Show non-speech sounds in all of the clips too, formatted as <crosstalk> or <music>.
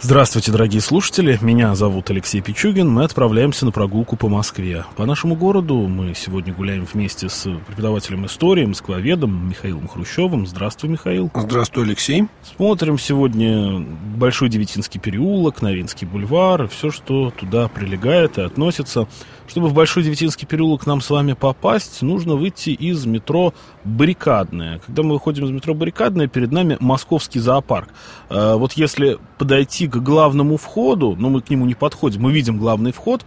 Здравствуйте, дорогие слушатели. Меня зовут Алексей Пичугин. Мы отправляемся на прогулку по Москве. По нашему городу мы сегодня гуляем вместе с преподавателем истории, москвоведом Михаилом Хрущевым. Здравствуй, Михаил. Здравствуй, Алексей. Смотрим сегодня Большой Девятинский переулок, Новинский бульвар, все, что туда прилегает и относится. Чтобы в Большой Девятинский переулок нам с вами попасть, нужно выйти из метро Баррикадное. Когда мы выходим из метро Баррикадное, перед нами Московский зоопарк. А, вот если подойти к главному входу, но мы к нему не подходим, мы видим главный вход,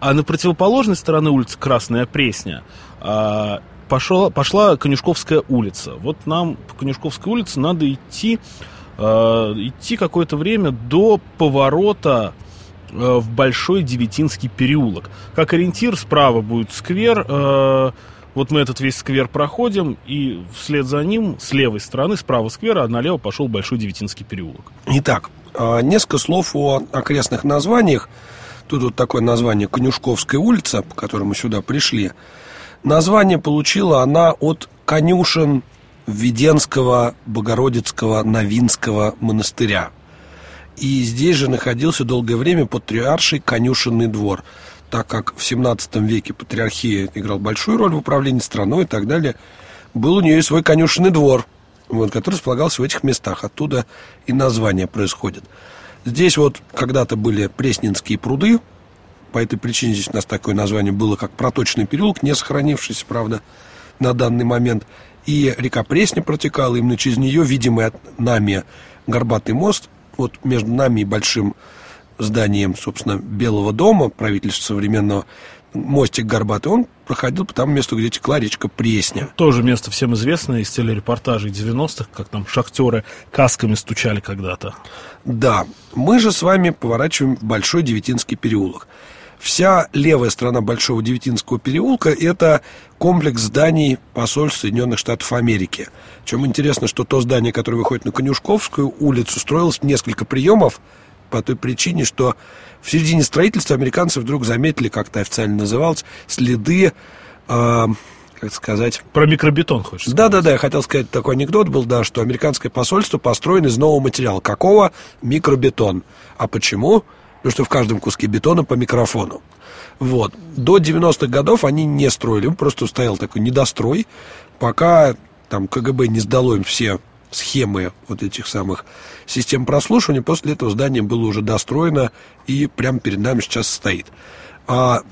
а на противоположной стороне улицы Красная Пресня а, пошла, пошла Конюшковская улица. Вот нам по Конюшковской улице надо идти, а, идти какое-то время до поворота Э, в Большой Девятинский переулок. Как ориентир, справа будет сквер. Э, вот мы этот весь сквер проходим, и вслед за ним, с левой стороны, справа сквера, а налево пошел Большой Девятинский переулок. Итак, э, несколько слов о окрестных названиях. Тут вот такое название Конюшковская улица, по которой мы сюда пришли. Название получила она от конюшен Введенского Богородицкого Новинского монастыря – и здесь же находился долгое время патриарший конюшенный двор, так как в 17 веке патриархия играл большую роль в управлении страной и так далее, был у нее свой конюшенный двор, вот, который располагался в этих местах. Оттуда и название происходит. Здесь вот когда-то были Пресненские пруды, по этой причине здесь у нас такое название было, как проточный переулок, не сохранившийся, правда, на данный момент. И река Пресня протекала, именно через нее, видимый от нами горбатый мост, вот между нами и большим зданием, собственно, Белого дома, правительства современного, мостик горбатый, он проходил по тому месту, где текла речка Пресня. Тоже место всем известное из телерепортажей 90-х, как там шахтеры касками стучали когда-то. Да, мы же с вами поворачиваем Большой Девятинский переулок. Вся левая сторона Большого Девятинского переулка – это комплекс зданий посольств Соединенных Штатов Америки. Чем интересно, что то здание, которое выходит на Конюшковскую улицу, строилось несколько приемов по той причине, что в середине строительства американцы вдруг заметили, как это официально называлось, следы э, как сказать... Про микробетон хочешь сказать? Да-да-да, я хотел сказать, такой анекдот был, да, что американское посольство построено из нового материала. Какого? Микробетон. А почему? потому что в каждом куске бетона по микрофону. Вот. До 90-х годов они не строили, просто стоял такой недострой, пока там КГБ не сдало им все схемы вот этих самых систем прослушивания. После этого здание было уже достроено и прямо перед нами сейчас стоит. А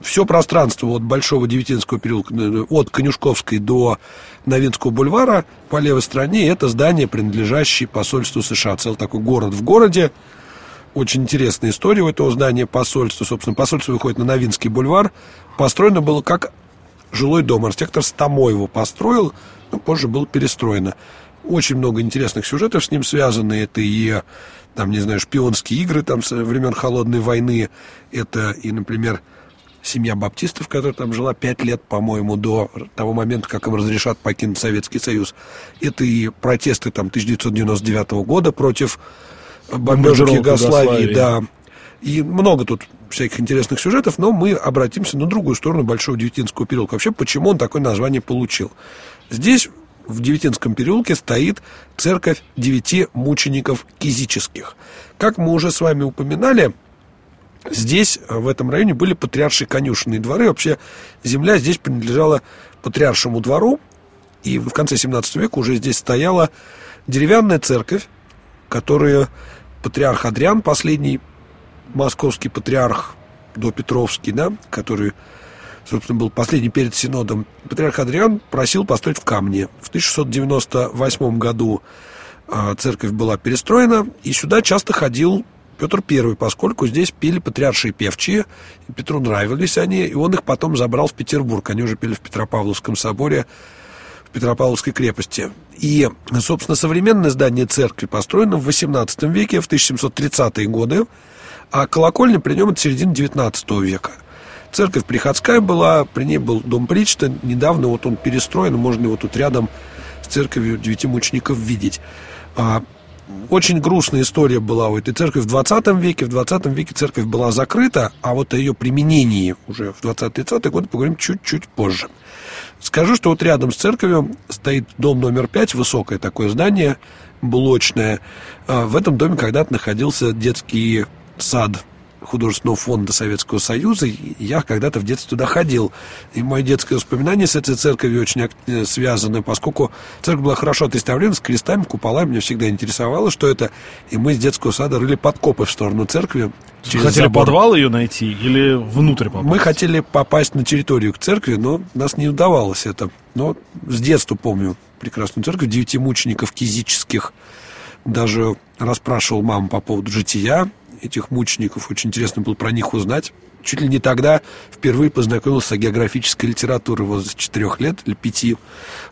все пространство от Большого Девятинского переулка, э, от Конюшковской до Новинского бульвара по левой стороне, это здание, принадлежащее посольству США. Целый такой город в городе, очень интересная история у этого здания посольства. Собственно, посольство выходит на Новинский бульвар. Построено было как жилой дом. Архитектор Стамо его построил, но позже было перестроено. Очень много интересных сюжетов с ним связаны. Это и, там, не знаю, шпионские игры там со времен Холодной войны. Это и, например, семья баптистов, которая там жила пять лет, по-моему, до того момента, как им разрешат покинуть Советский Союз. Это и протесты там 1999 года против бомбежек Югославии, да. И много тут всяких интересных сюжетов, но мы обратимся на другую сторону Большого Девятинского переулка. Вообще, почему он такое название получил? Здесь, в Девятинском переулке, стоит церковь девяти мучеников кизических. Как мы уже с вами упоминали, здесь, в этом районе, были патриаршие конюшенные дворы. Вообще, земля здесь принадлежала патриаршему двору, и в конце 17 века уже здесь стояла деревянная церковь, которая патриарх Адриан, последний московский патриарх до Петровский, да, который, собственно, был последний перед Синодом, патриарх Адриан просил построить в камне. В 1698 году а, церковь была перестроена, и сюда часто ходил Петр I, поскольку здесь пели патриаршие певчие, и Петру нравились они, и он их потом забрал в Петербург. Они уже пели в Петропавловском соборе Петропавловской крепости. И, собственно, современное здание церкви построено в XVIII веке, в 1730-е годы, а колокольня при нем от середины XIX века. Церковь приходская была, при ней был дом причта, недавно вот он перестроен, можно его тут рядом с церковью девяти мучеников видеть. А, очень грустная история была у этой церкви в 20 веке. В 20 веке церковь была закрыта, а вот о ее применении уже в 20-30-е годы поговорим чуть-чуть позже. Скажу, что вот рядом с церковью стоит дом номер 5, высокое такое здание, блочное. А, в этом доме когда-то находился детский сад художественного фонда Советского Союза. Я когда-то в детстве туда ходил. И мое детское воспоминание с этой церковью очень э, связано, поскольку церковь была хорошо отреставлена, с крестами, куполами. Меня всегда интересовало, что это. И мы из детского сада рыли подкопы в сторону церкви. Через хотели забор. подвал ее найти или внутрь попасть? Мы хотели попасть на территорию к церкви, но нас не удавалось это. Но с детства помню прекрасную церковь, девяти мучеников кизических. Даже расспрашивал маму по поводу жития этих мучеников. Очень интересно было про них узнать. Чуть ли не тогда впервые познакомился с географической литературой возле четырех лет или пяти.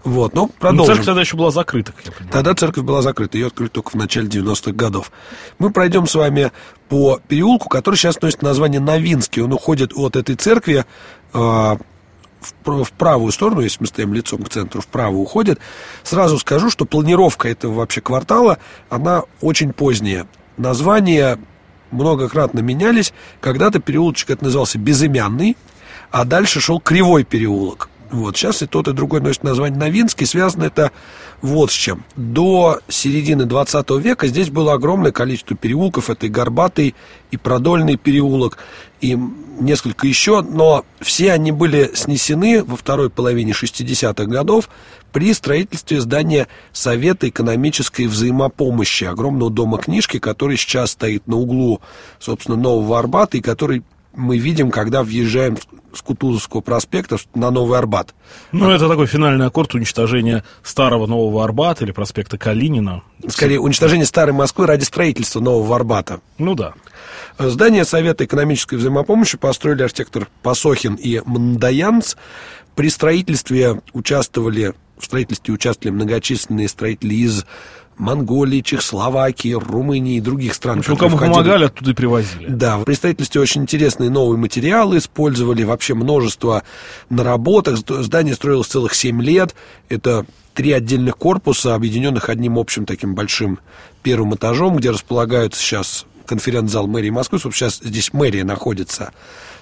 Вот, но продолжим. Но церковь тогда еще была закрыта, как я понимаю. Тогда церковь была закрыта, ее открыли только в начале 90-х годов. Мы пройдем с вами по переулку, который сейчас носит название Новинский. Он уходит от этой церкви э, в, в правую сторону, если мы стоим лицом к центру, вправо уходит. Сразу скажу, что планировка этого вообще квартала, она очень поздняя. Название многократно менялись. Когда-то переулочек это назывался Безымянный, а дальше шел Кривой переулок. Вот, сейчас и тот, и другой носит название Новинский. Связано это вот с чем. До середины 20 века здесь было огромное количество переулков. Это и Горбатый, и Продольный переулок, и несколько еще. Но все они были снесены во второй половине 60-х годов при строительстве здания Совета экономической взаимопомощи, огромного дома книжки, который сейчас стоит на углу, собственно, Нового Арбата, и который мы видим, когда въезжаем с Кутузовского проспекта на Новый Арбат. Ну, это такой финальный аккорд уничтожения старого Нового Арбата или проспекта Калинина. Скорее, уничтожение старой Москвы ради строительства Нового Арбата. Ну да. Здание Совета экономической взаимопомощи построили архитектор Пасохин и Мандаянц. При строительстве участвовали в строительстве участвовали многочисленные строители из Монголии, Чехословакии, Румынии и других стран. Общем, кому входили... помогали, оттуда и привозили. Да, в представительстве очень интересные новые материалы использовали, вообще множество наработок. Здание строилось целых 7 лет. Это три отдельных корпуса, объединенных одним общим таким большим первым этажом, где располагаются сейчас конференц-зал мэрии Москвы. Собственно, сейчас здесь мэрия находится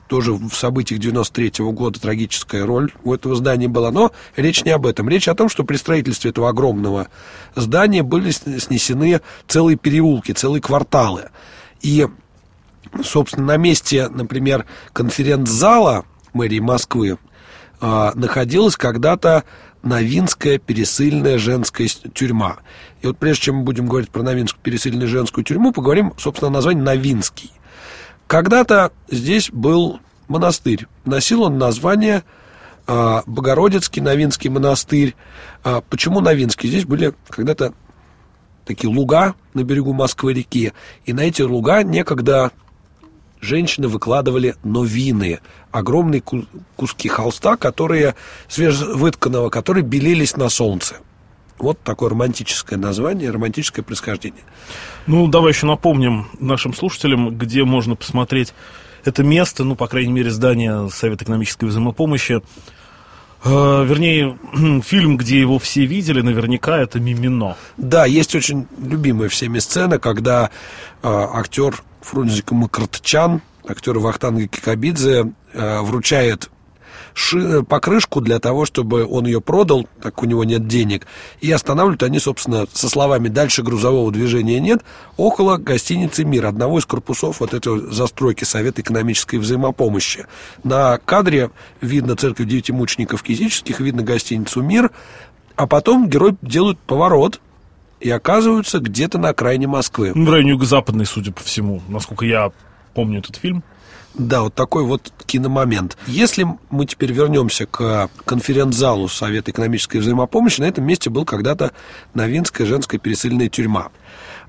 тоже в событиях 93 -го года трагическая роль у этого здания была. Но речь не об этом. Речь о том, что при строительстве этого огромного здания были снесены целые переулки, целые кварталы. И, собственно, на месте, например, конференц-зала мэрии Москвы э, находилась когда-то Новинская пересыльная женская тюрьма. И вот прежде чем мы будем говорить про Новинскую пересыльную женскую тюрьму, поговорим, собственно, о названии Новинский. Когда-то здесь был монастырь. Носил он название а, Богородицкий Новинский монастырь. А, почему Новинский? Здесь были когда-то такие луга на берегу Москвы-реки. И на эти луга некогда женщины выкладывали новины, огромные куски холста, которые свежевытканного, которые белились на солнце. Вот такое романтическое название, романтическое происхождение. Ну, давай еще напомним нашим слушателям, где можно посмотреть это место, ну, по крайней мере, здание Совета экономической взаимопомощи. Э, вернее, <clears throat> фильм, где его все видели, наверняка это «Мимино». Да, есть очень любимая всеми сцена, когда э, актер Фрунзик Макартчан, актер Вахтанга Кикабидзе, э, вручает ши, покрышку для того, чтобы он ее продал, так у него нет денег. И останавливают они, собственно, со словами «дальше грузового движения нет» около гостиницы «Мир», одного из корпусов вот этой застройки Совета экономической взаимопомощи. На кадре видно церковь девяти мучеников физических, видно гостиницу «Мир», а потом герой делают поворот, и оказываются где-то на окраине Москвы. В районе юго-западной, судя по всему, насколько я помню этот фильм. Да, вот такой вот киномомент. Если мы теперь вернемся к конференц-залу Совета экономической взаимопомощи, на этом месте был когда-то Новинская женская пересыльная тюрьма.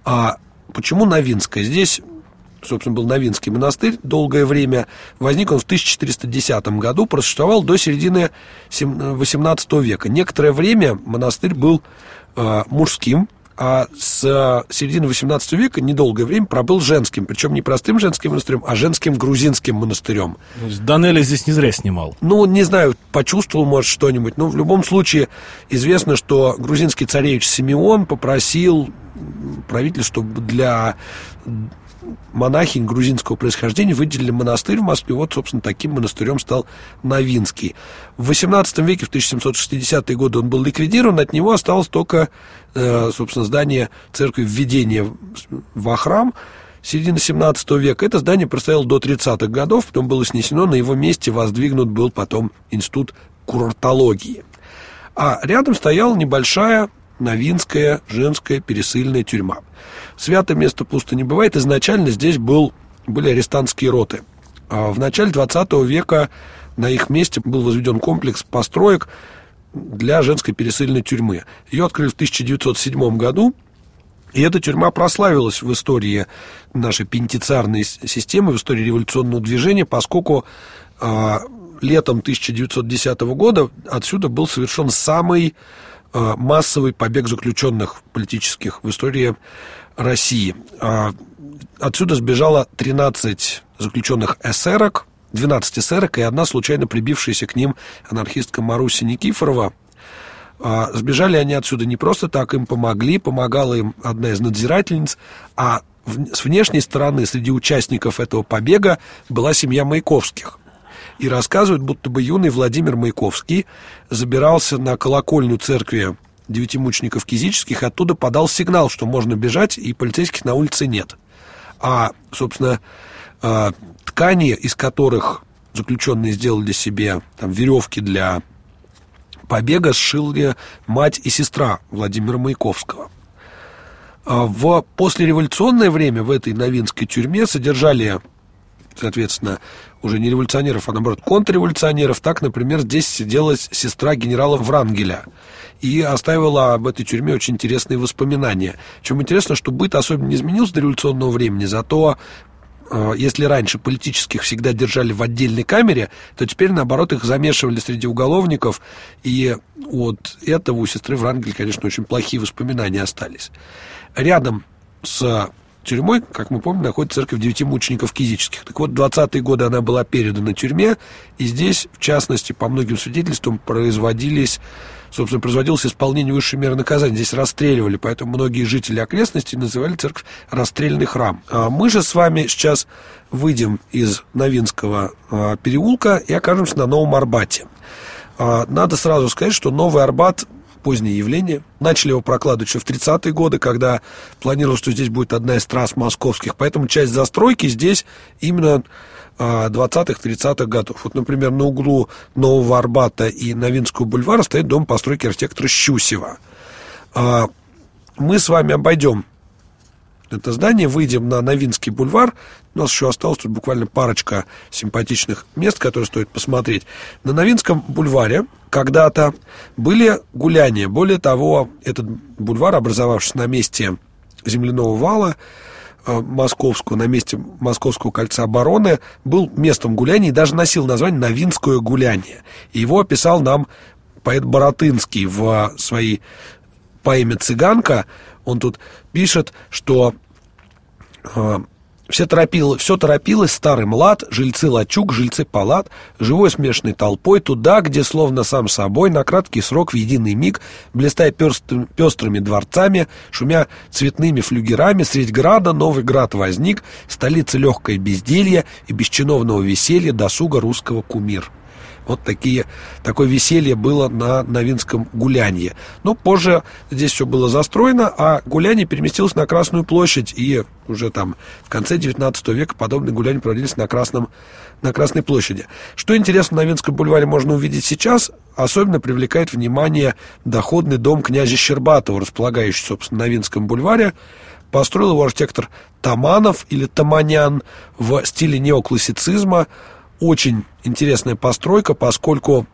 А почему Новинская? Здесь собственно, был Новинский монастырь долгое время. Возник он в 1410 году, просуществовал до середины 18 века. Некоторое время монастырь был э, мужским, а с середины XVIII века недолгое время пробыл женским, причем не простым женским монастырем, а женским грузинским монастырем. Данелли здесь не зря снимал. Ну, не знаю, почувствовал, может, что-нибудь, но в любом случае известно, что грузинский царевич Симеон попросил правительство для монахинь грузинского происхождения выделили монастырь в Москве. Вот, собственно, таким монастырем стал Новинский. В XVIII веке, в 1760-е годы он был ликвидирован, от него осталось только, э, собственно, здание церкви введения во храм середины 17 века. Это здание простояло до 30-х годов, потом было снесено, на его месте воздвигнут был потом институт курортологии. А рядом стояла небольшая Новинская женская пересыльная тюрьма. Святое место пусто не бывает. Изначально здесь был, были арестантские роты. А в начале 20 века на их месте был возведен комплекс построек для женской пересыльной тюрьмы. Ее открыли в 1907 году, и эта тюрьма прославилась в истории нашей пентицарной системы, в истории революционного движения, поскольку э, летом 1910 года отсюда был совершен самый массовый побег заключенных политических в истории России. А, отсюда сбежало 13 заключенных эсерок, 12 эсерок и одна случайно прибившаяся к ним анархистка Маруся Никифорова. А, сбежали они отсюда не просто так, им помогли, помогала им одна из надзирательниц, а с внешней стороны среди участников этого побега была семья Маяковских. И рассказывают, будто бы юный Владимир Маяковский забирался на колокольню церкви девяти мучеников кизических, оттуда подал сигнал, что можно бежать, и полицейских на улице нет. А, собственно, а, ткани, из которых заключенные сделали себе там, веревки для побега, сшили мать и сестра Владимира Маяковского. А в послереволюционное время в этой новинской тюрьме содержали, соответственно, уже не революционеров, а наоборот контрреволюционеров. Так, например, здесь сидела сестра генерала Врангеля и оставила об этой тюрьме очень интересные воспоминания. Чем интересно, что быт особенно не изменился до революционного времени, зато э, если раньше политических всегда держали в отдельной камере, то теперь, наоборот, их замешивали среди уголовников, и от этого у сестры Врангель, конечно, очень плохие воспоминания остались. Рядом с тюрьмой, как мы помним, находится церковь девяти мучеников кизических. Так вот, в 20-е годы она была передана тюрьме, и здесь, в частности, по многим свидетельствам, производились собственно, производилось исполнение высшей меры наказания. Здесь расстреливали, поэтому многие жители окрестностей называли церковь расстрельный храм. А мы же с вами сейчас выйдем из Новинского а, переулка и окажемся на Новом Арбате. А, надо сразу сказать, что Новый Арбат позднее явление. Начали его прокладывать еще в 30-е годы, когда планировалось, что здесь будет одна из трасс московских. Поэтому часть застройки здесь именно 20-30-х годов. Вот, например, на углу Нового Арбата и Новинского бульвара стоит дом постройки архитектора Щусева. А, мы с вами обойдем это здание, выйдем на Новинский бульвар. У нас еще осталось тут буквально парочка симпатичных мест, которые стоит посмотреть. На Новинском бульваре когда-то были гуляния. Более того, этот бульвар, образовавшись на месте земляного вала, э, московского, на месте Московского кольца обороны, был местом гуляния и даже носил название «Новинское гуляние». И его описал нам поэт Боротынский в своей поэме «Цыганка». Он тут пишет, что э, все, торопило, все торопилось, старый млад, жильцы лачуг, жильцы палат, живой смешанной толпой, туда, где, словно сам собой, на краткий срок в единый миг, блистая пестрыми, пестрыми дворцами, шумя цветными флюгерами, средь града новый град возник, столица легкое безделья и бесчиновного веселья досуга русского кумир. Вот такие, такое веселье было на Новинском гулянье. Но позже здесь все было застроено, а гуляние переместилось на Красную площадь. И уже там в конце 19 века подобные гуляния проводились на, Красном, на Красной площади. Что интересно на Новинском бульваре можно увидеть сейчас, особенно привлекает внимание доходный дом князя Щербатова, располагающий, собственно, на Новинском бульваре. Построил его архитектор Таманов или Таманян в стиле неоклассицизма – очень интересная постройка, поскольку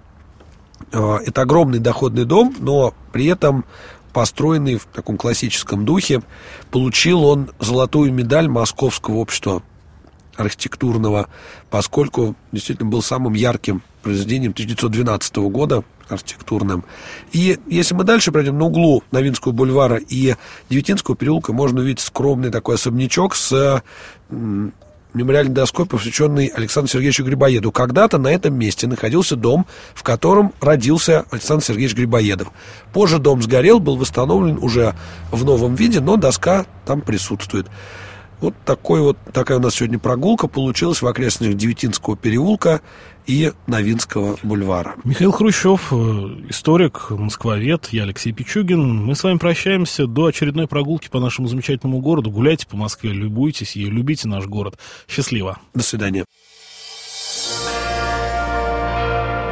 э, это огромный доходный дом, но при этом построенный в таком классическом духе. Получил он золотую медаль Московского общества архитектурного, поскольку действительно был самым ярким произведением 1912 года, архитектурным. И если мы дальше пройдем, на углу Новинского бульвара и Девятинского переулка можно увидеть скромный такой особнячок с мемориальной доской, посвященной Александру Сергеевичу Грибоеду. Когда-то на этом месте находился дом, в котором родился Александр Сергеевич Грибоедов. Позже дом сгорел, был восстановлен уже в новом виде, но доска там присутствует. Вот, такой вот такая у нас сегодня прогулка получилась в окрестностях Девятинского переулка и Новинского бульвара. Михаил Хрущев, э, историк, москвовед, я Алексей Пичугин. Мы с вами прощаемся до очередной прогулки по нашему замечательному городу. Гуляйте по Москве, любуйтесь и любите наш город. Счастливо. До свидания.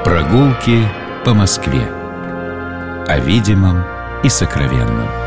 Прогулки по Москве. О видимом и сокровенном.